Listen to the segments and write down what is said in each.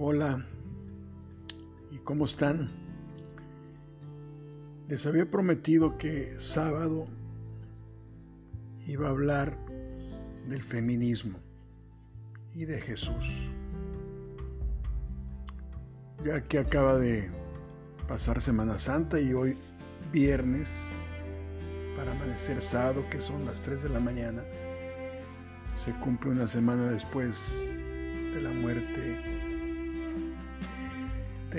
Hola, ¿y cómo están? Les había prometido que sábado iba a hablar del feminismo y de Jesús. Ya que acaba de pasar Semana Santa y hoy viernes para amanecer sábado, que son las 3 de la mañana, se cumple una semana después de la muerte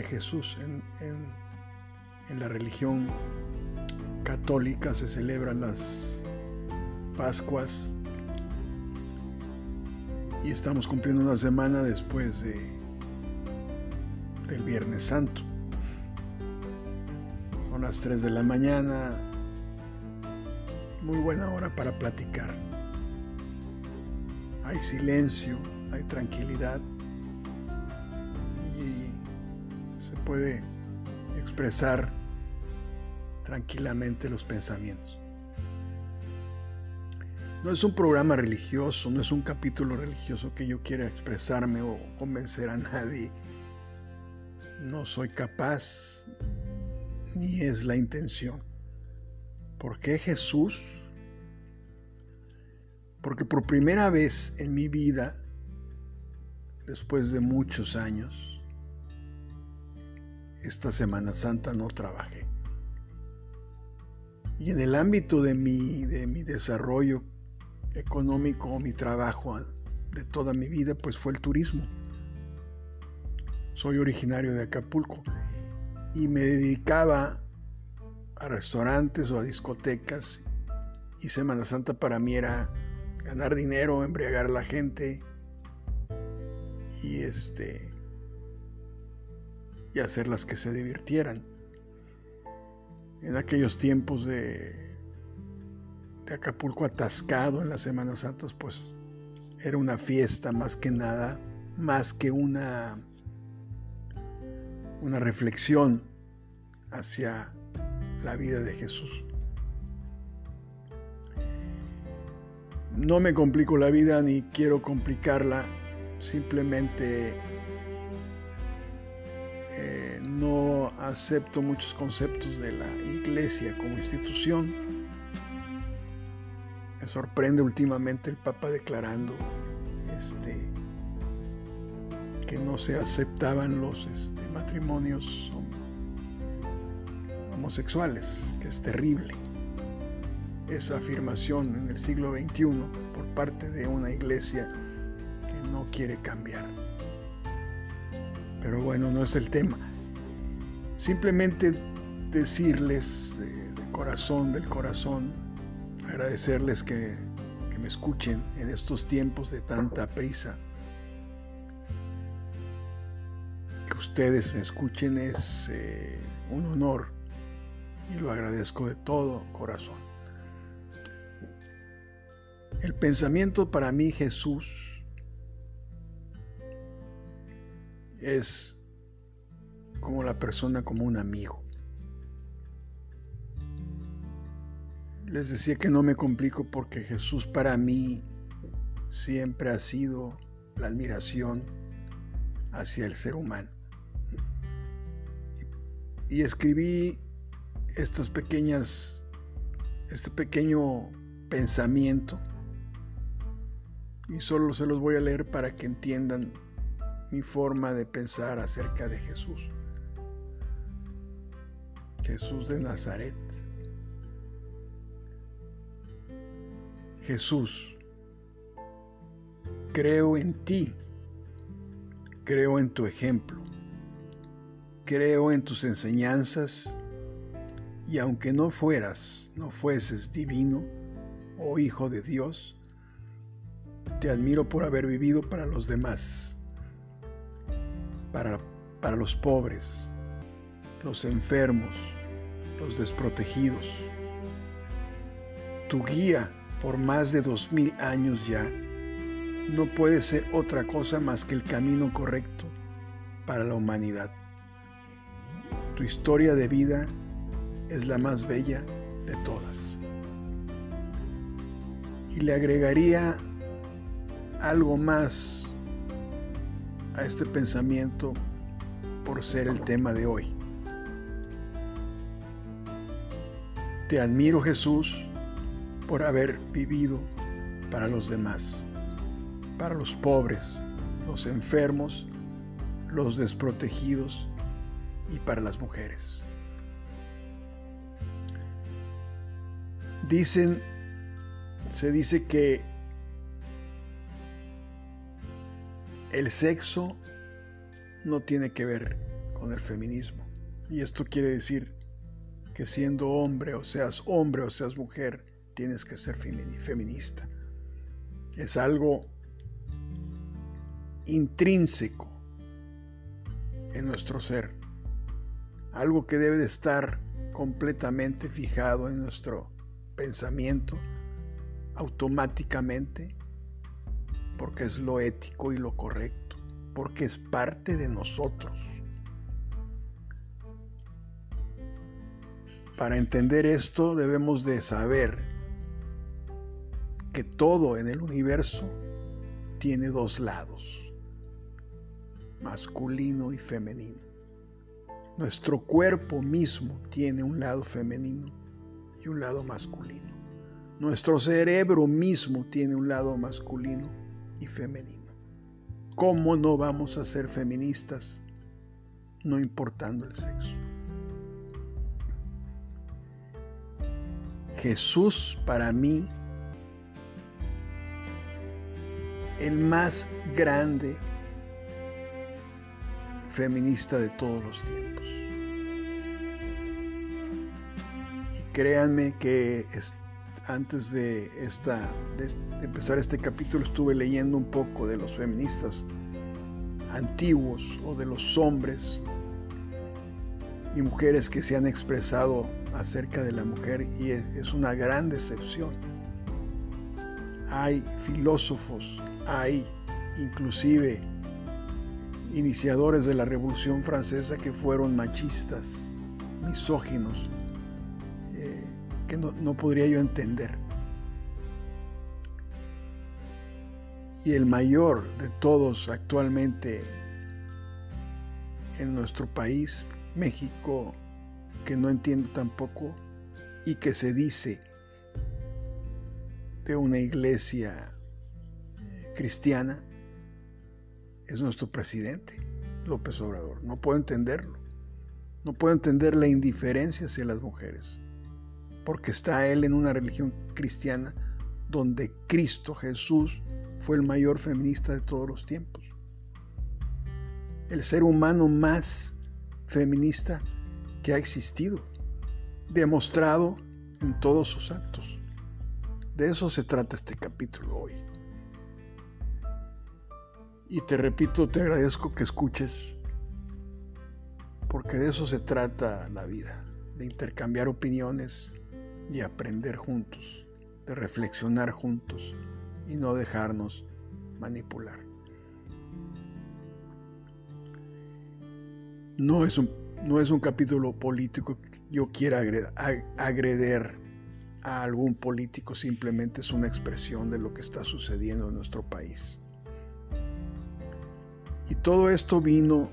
Jesús. En, en, la religión católica se celebran las Pascuas y estamos cumpliendo una semana después de, del Viernes Santo. Son las 3 de la mañana, muy buena hora para platicar. Hay silencio, hay tranquilidad puede expresar tranquilamente los pensamientos. No es un programa religioso, no es un capítulo religioso que yo quiera expresarme o convencer a nadie. No soy capaz ni es la intención. ¿Por qué Jesús? Porque por primera vez en mi vida, después de muchos años, esta Semana Santa no trabajé. Y en el ámbito de mi, de mi desarrollo económico mi trabajo de toda mi vida, pues fue el turismo. Soy originario de Acapulco y me dedicaba a restaurantes o a discotecas y Semana Santa para mí era ganar dinero, embriagar a la gente y este y hacerlas que se divirtieran. En aquellos tiempos de, de Acapulco atascado en las Semanas Santas, pues era una fiesta más que nada, más que una, una reflexión hacia la vida de Jesús. No me complico la vida ni quiero complicarla, simplemente no acepto muchos conceptos de la iglesia como institución. Me sorprende últimamente el Papa declarando este, que no se aceptaban los este, matrimonios homosexuales, que es terrible esa afirmación en el siglo XXI por parte de una iglesia que no quiere cambiar. Pero bueno, no es el tema. Simplemente decirles de, corazón, del corazón, agradecerles que, me escuchen en estos tiempos de tanta prisa. Que ustedes me escuchen es eh, un honor y lo agradezco de todo corazón. El pensamiento para mí Jesús es como la persona como un amigo. Les decía que no me complico porque Jesús para mí siempre ha sido la admiración hacia el ser humano. Y escribí estas pequeñas, este pequeño pensamiento y solo se los voy a leer para que entiendan mi forma de pensar acerca de Jesús. Jesús de Nazaret. Jesús, creo en ti, creo en tu ejemplo, creo en tus enseñanzas y aunque no fueras, no fueses divino o hijo de Dios, te admiro por haber vivido para los demás, para, para los pobres, los enfermos, los desprotegidos. Tu guía por más de dos mil años ya no puede ser otra cosa más que el camino correcto para la humanidad. Tu historia de vida es la más bella de todas. Y le agregaría algo más a este pensamiento por ser el tema de hoy. Te admiro Jesús por haber vivido para los demás, para los pobres, los enfermos, los desprotegidos y para las mujeres. Dicen, se dice que el sexo no tiene que ver con el feminismo. Y esto quiere decir que siendo hombre o seas hombre o seas mujer, tienes que ser feminista. Es algo intrínseco en nuestro ser, algo que debe de estar completamente fijado en nuestro pensamiento automáticamente, porque es lo ético y lo correcto, porque es parte de nosotros. Para entender esto debemos de saber que todo en el universo tiene dos lados, masculino y femenino. Nuestro cuerpo mismo tiene un lado femenino y un lado masculino. Nuestro cerebro mismo tiene un lado masculino y femenino. ¿Cómo no vamos a ser feministas no importando el sexo? Jesús para mí, el más grande feminista de todos los tiempos. Y créanme que antes de, esta, de empezar este capítulo estuve leyendo un poco de los feministas antiguos o de los hombres y mujeres que se han expresado acerca de la mujer y es una gran decepción. Hay filósofos, hay inclusive iniciadores de la Revolución Francesa que fueron machistas, misóginos, eh, que no, no podría yo entender. Y el mayor de todos actualmente en nuestro país, México, que no entiendo tampoco y que se dice de una iglesia eh, cristiana, es nuestro presidente, López Obrador. No puedo entenderlo. No puedo entender la indiferencia hacia las mujeres, porque está él en una religión cristiana donde Cristo Jesús fue el mayor feminista de todos los tiempos. El ser humano más feminista que ha existido, demostrado en todos sus actos. De eso se trata este capítulo hoy. Y te repito, te agradezco que escuches, porque de eso se trata la vida, de intercambiar opiniones y aprender juntos, de reflexionar juntos y no dejarnos manipular. No es un, no es un capítulo político que yo quiera agreder a algún político, simplemente es una expresión de lo que está sucediendo en nuestro país. Y todo esto vino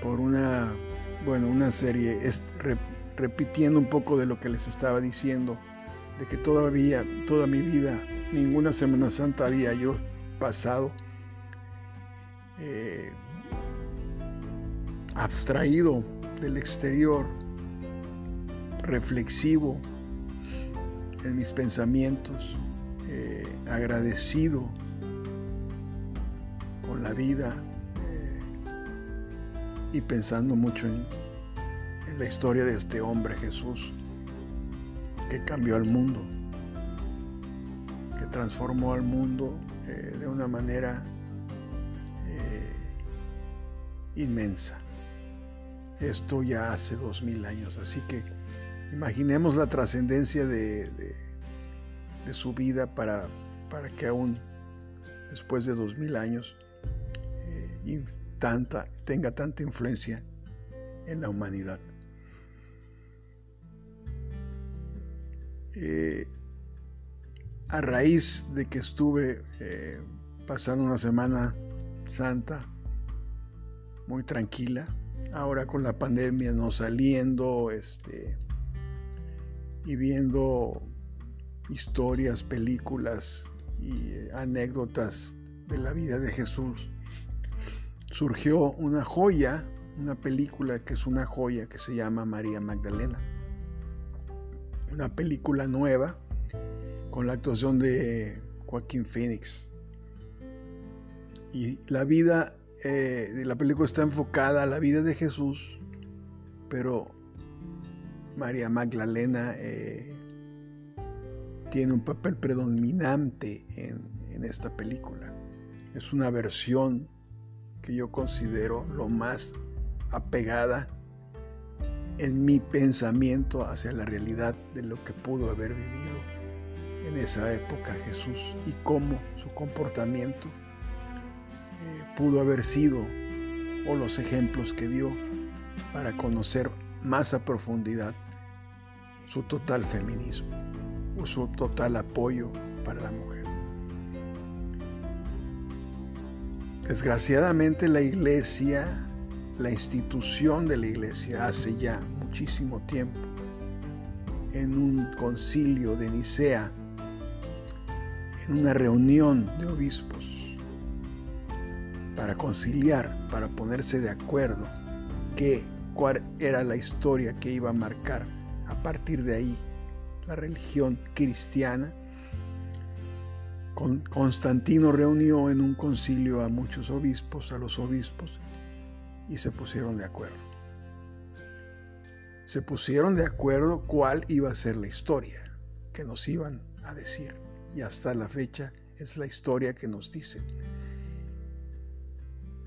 por una, bueno, una serie, repitiendo un poco de lo que les estaba diciendo, de que todavía, toda mi vida, ninguna Semana Santa había yo pasado eh, abstraído del exterior, reflexivo en mis pensamientos, eh, agradecido la vida eh, y pensando mucho en, la historia de este hombre Jesús que cambió al mundo, que transformó al mundo eh, de una manera inmensa. Esto ya hace dos mil años, así que imaginemos la trascendencia de, su vida para, para que aún después de dos mil años tanta, tenga tanta influencia en la humanidad. Eh, a raíz de que estuve eh, pasando una semana santa, muy tranquila. Ahora con la pandemia no saliendo, este, y viendo historias, películas y eh, anécdotas de la vida de Jesús, surgió una joya, una película que es una joya que se llama María Magdalena. Una película nueva con la actuación de Joaquín Phoenix. Y la vida eh, la película está enfocada a la vida de Jesús, pero María Magdalena eh, tiene un papel predominante en, esta película. Es una versión que yo considero lo más apegada en mi pensamiento hacia la realidad de lo que pudo haber vivido en esa época Jesús y cómo su comportamiento pudo haber sido o los ejemplos que dio para conocer más a profundidad su total feminismo o su total apoyo para la mujer. Desgraciadamente la iglesia, la institución de la iglesia hace ya muchísimo tiempo, en un concilio de Nicea, en una reunión de obispos, para conciliar, para ponerse de acuerdo que cuál era la historia que iba a marcar a partir de ahí la religión cristiana. Constantino reunió en un concilio a muchos obispos, a los obispos, y se pusieron de acuerdo. Se pusieron de acuerdo cuál iba a ser la historia que nos iban a decir. Y hasta la fecha es la historia que nos dicen.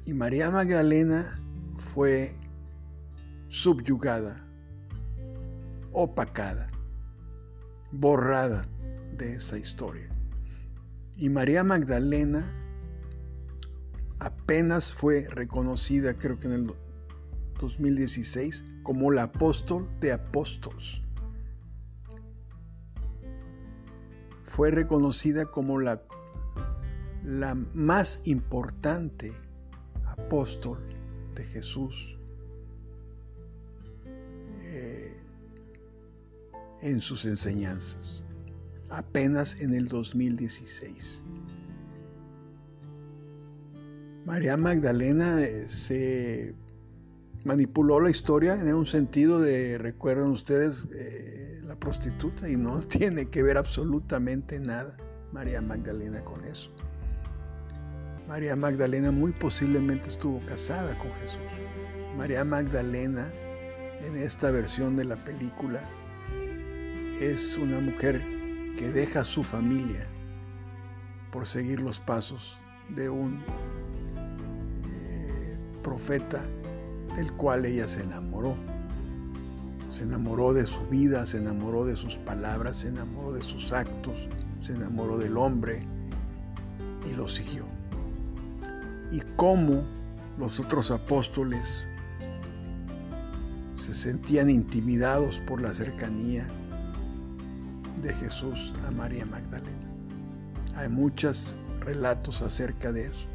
Y María Magdalena fue subyugada, opacada, borrada de esa historia. Y María Magdalena apenas fue reconocida, creo que en el 2016, como la apóstol de apóstoles. Fue reconocida como la, la más importante apóstol de Jesús eh, en sus enseñanzas, apenas en el 2016. María Magdalena eh, se manipuló la historia en un sentido de, recuerdan ustedes, eh, la prostituta y no tiene que ver absolutamente nada María Magdalena con eso. María Magdalena muy posiblemente estuvo casada con Jesús. María Magdalena, en esta versión de la película, es una mujer que deja su familia por seguir los pasos de un eh, profeta del cual ella se enamoró. Se enamoró de su vida, se enamoró de sus palabras, se enamoró de sus actos, se enamoró del hombre y lo siguió y cómo los otros apóstoles se sentían intimidados por la cercanía de Jesús a María Magdalena. Hay muchos relatos acerca de eso.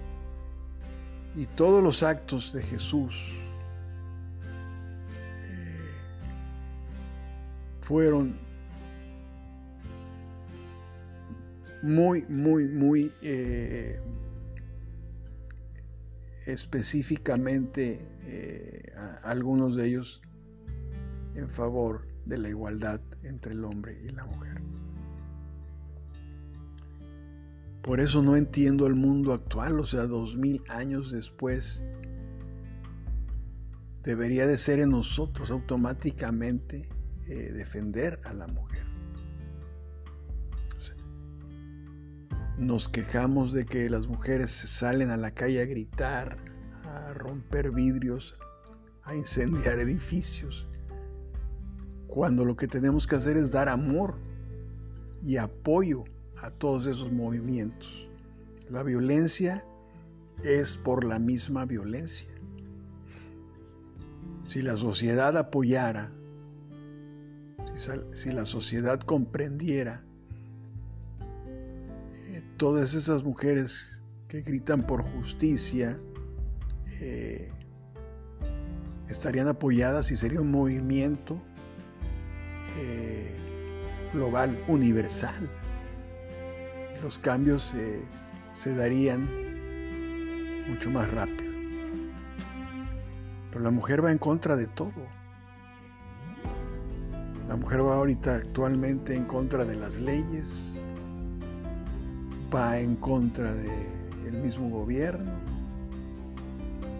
Y todos los actos de Jesús eh, fueron muy, muy, muy eh, específicamente eh, algunos de ellos en favor de la igualdad entre el hombre y la mujer. Por eso no entiendo el mundo actual, o sea, dos mil años después, debería de ser en nosotros automáticamente eh, defender a la mujer. Nos quejamos de que las mujeres salen a la calle a gritar, a romper vidrios, a incendiar edificios, cuando lo que tenemos que hacer es dar amor y apoyo a todos esos movimientos. La violencia es por la misma violencia. Si la sociedad apoyara, si, la sociedad comprendiera todas esas mujeres que gritan por justicia, eh, estarían apoyadas y sería un movimiento eh, global, universal. los cambios eh, se darían mucho más rápido. Pero la mujer va en contra de todo. La mujer va ahorita actualmente en contra de las leyes, va en contra del mismo gobierno,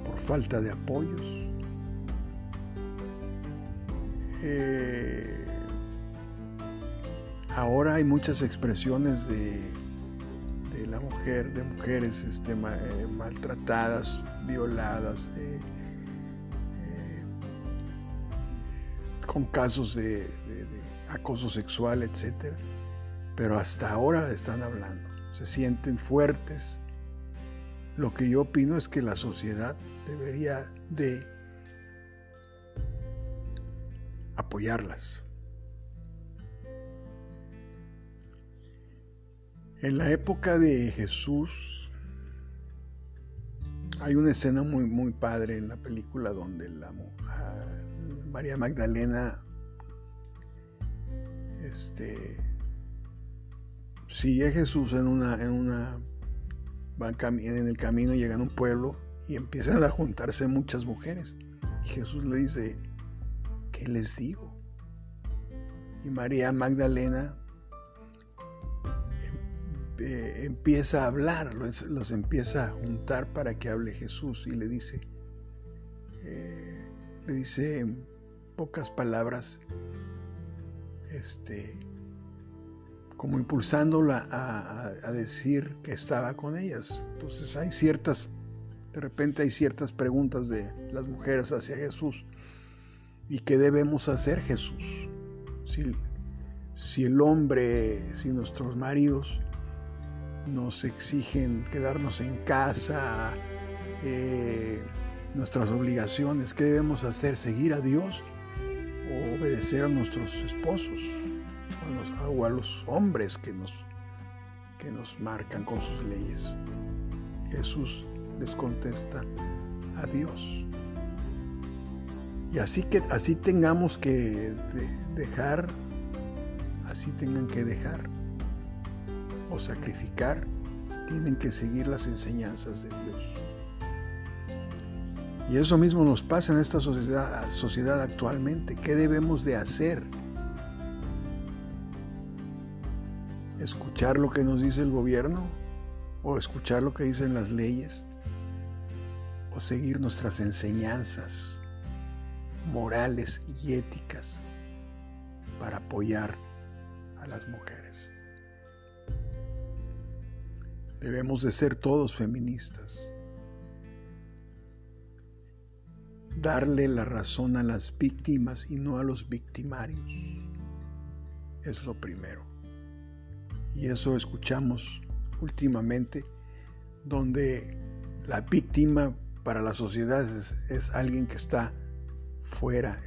por falta de apoyos. Eh, ahora hay muchas expresiones de, de, la mujer, de mujeres este, eh, maltratadas, violadas, eh, con casos de, acoso sexual, etc. Pero hasta ahora están hablando, se sienten fuertes. Lo que yo opino es que la sociedad debería de apoyarlas. En la época de Jesús hay una escena muy muy padre en la película donde la, María Magdalena este, sigue a Jesús en una, en una en el camino, llegan a un pueblo y empiezan a juntarse muchas mujeres. Y Jesús le dice, ¿qué les digo? Y María Magdalena eh, empieza a hablar, los, empieza a juntar para que hable Jesús y le dice, eh, le dice, pocas palabras, este, como impulsándola a, decir que estaba con ellas. Entonces hay ciertas, de repente hay ciertas preguntas de las mujeres hacia Jesús. ¿Y qué debemos hacer Jesús? Si, si el hombre, si nuestros maridos nos exigen quedarnos en casa, eh, nuestras obligaciones, ¿qué debemos hacer? ¿Seguir a Dios? o obedecer a nuestros esposos o a los, hombres que nos, que nos marcan con sus leyes. Jesús les contesta a Dios. Y así que así tengamos que dejar, así tengan que dejar o sacrificar, tienen que seguir las enseñanzas de Dios. Y eso mismo nos pasa en esta sociedad, sociedad actualmente. ¿Qué debemos de hacer? ¿Escuchar lo que nos dice el gobierno? ¿O escuchar lo que dicen las leyes? ¿O seguir nuestras enseñanzas morales y éticas para apoyar a las mujeres? Debemos de ser todos feministas. darle la razón a las víctimas y no a los victimarios. Es lo primero. Y eso escuchamos últimamente, donde la víctima para la sociedad es, alguien que está fuera,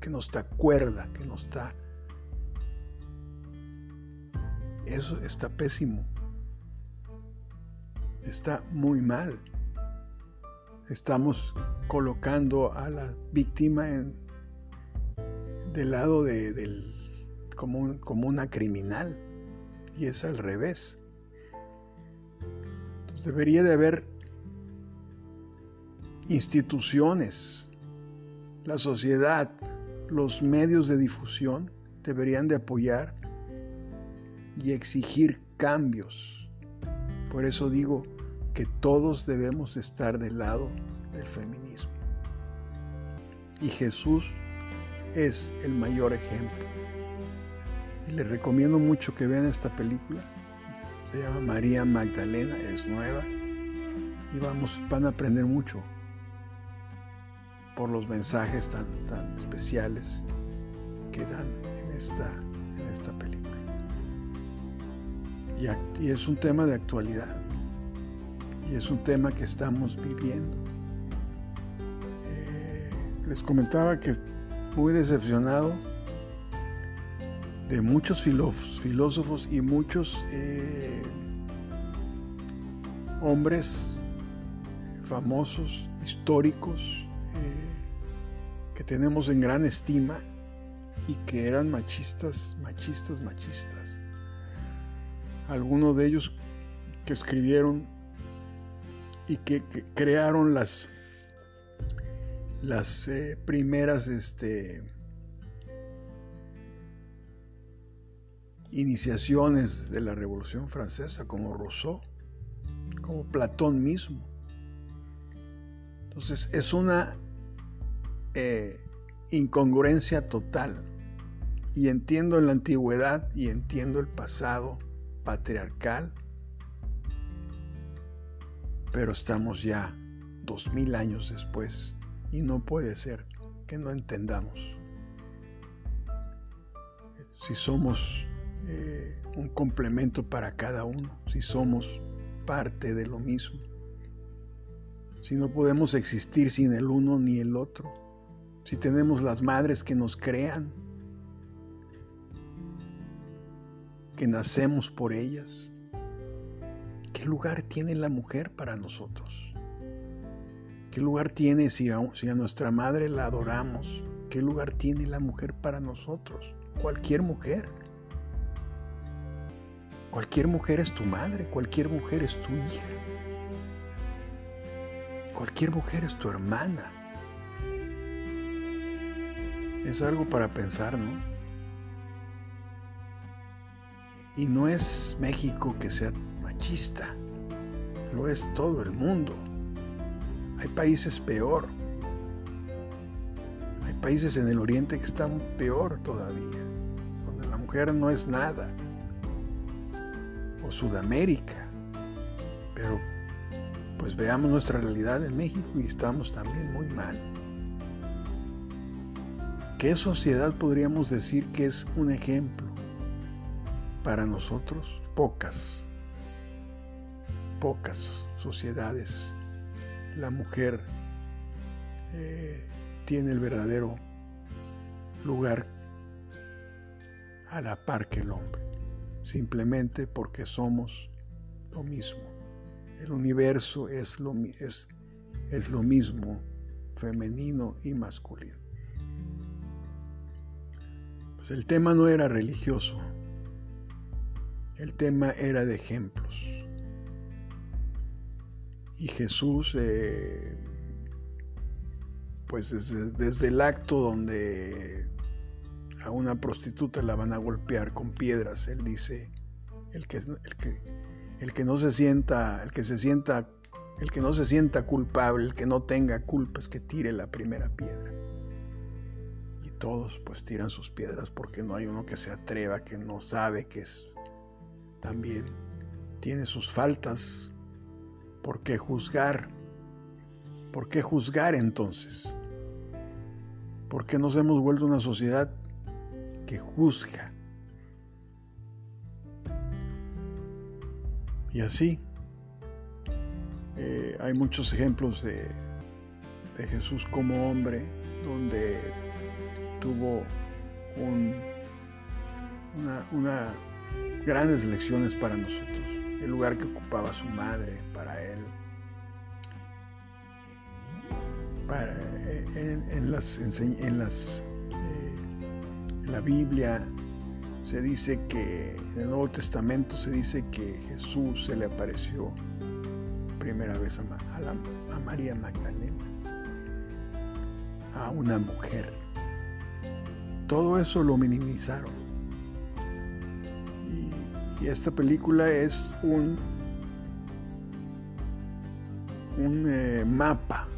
que no está cuerda, que no está... Eso está pésimo. Está muy mal. Estamos colocando a la víctima del lado de, del, como, como una criminal y es al revés. Debería de haber instituciones, la sociedad, los medios de difusión deberían de apoyar y exigir cambios. Por eso digo, que todos debemos estar del lado del feminismo. Y Jesús es el mayor ejemplo. Y les recomiendo mucho que vean esta película. Se llama María Magdalena, es nueva. Y vamos, van a aprender mucho por los mensajes tan, tan especiales que dan en esta, en esta película. y es un tema de actualidad y es un tema que estamos viviendo. Eh, les comentaba que muy decepcionado de muchos filósofos y muchos eh, hombres famosos, históricos, eh, que tenemos en gran estima y que eran machistas, machistas, machistas. Algunos de ellos que escribieron y que, crearon las, las eh, primeras este, iniciaciones de la Revolución Francesa, como Rousseau, como Platón mismo. Entonces es una eh, incongruencia total. Y entiendo la antigüedad y entiendo el pasado patriarcal, pero estamos ya dos mil años después y no puede ser que no entendamos. Si somos eh, un complemento para cada uno, si somos parte de lo mismo, si no podemos existir sin el uno ni el otro, si tenemos las madres que nos crean, que nacemos por ellas, ¿qué lugar tiene la mujer para nosotros? ¿Qué lugar tiene si a, si a nuestra madre la adoramos? ¿Qué lugar tiene la mujer para nosotros? Cualquier mujer. Cualquier mujer es tu madre, cualquier mujer es tu hija. Cualquier mujer es tu hermana. Es algo para pensar, ¿no? Y no es México que sea machista, lo es todo el mundo. Hay países peor. Hay países en el oriente que están peor todavía, donde la mujer no es nada o Sudamérica. Pero pues veamos nuestra realidad en México y estamos también muy mal. ¿Qué sociedad podríamos decir que es un ejemplo? Para nosotros, pocas, pocas sociedades. La mujer eh, tiene el verdadero lugar a la par que el hombre simplemente porque somos lo mismo. El universo es lo, es, es lo mismo, femenino y masculino. Pues el tema no era religioso, el tema era de ejemplos. Y Jesús, eh, pues desde, desde el acto donde a una prostituta la van a golpear con piedras. Él dice, el que, el que, el que no se sienta, el que se sienta, el que no se sienta culpable, el que no tenga culpas, que tire la primera piedra. Y todos pues tiran sus piedras porque no hay uno que se atreva, que no sabe que es también tiene sus faltas. ¿Por qué juzgar? ¿Por qué juzgar entonces? ¿Por qué nos hemos vuelto una sociedad que juzga. Y así, eh, hay muchos ejemplos de, de, Jesús como hombre, donde tuvo un, una, grandes lecciones para nosotros, el lugar que ocupaba su madre para él, para, eh, en, en las la Biblia se dice que, en el Nuevo Testamento se dice que Jesús se le apareció primera vez a, María Magdalena, a una mujer. Todo eso lo minimizaron. Y, esta película es un, un eh, mapa,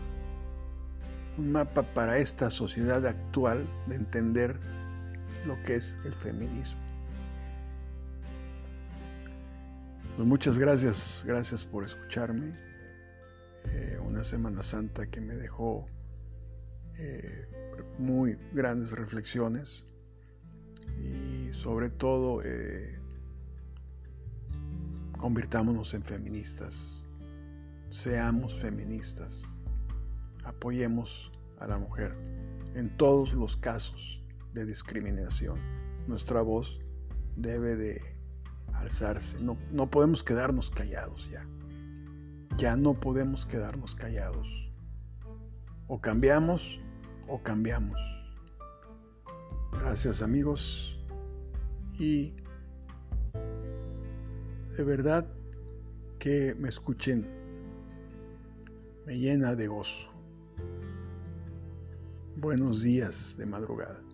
un mapa para esta sociedad actual de entender lo que es el feminismo. Pues muchas gracias, gracias por escucharme. Eh, una Semana Santa que me dejó eh, muy grandes reflexiones y sobre todo eh, convirtámonos en feministas, seamos feministas, apoyemos a la mujer en todos los casos de discriminación. Nuestra voz debe de alzarse. No, no podemos quedarnos callados ya. ya no podemos quedarnos callados. O cambiamos o cambiamos. Gracias amigos y de verdad que me escuchen me llena de gozo. Buenos días de madrugada.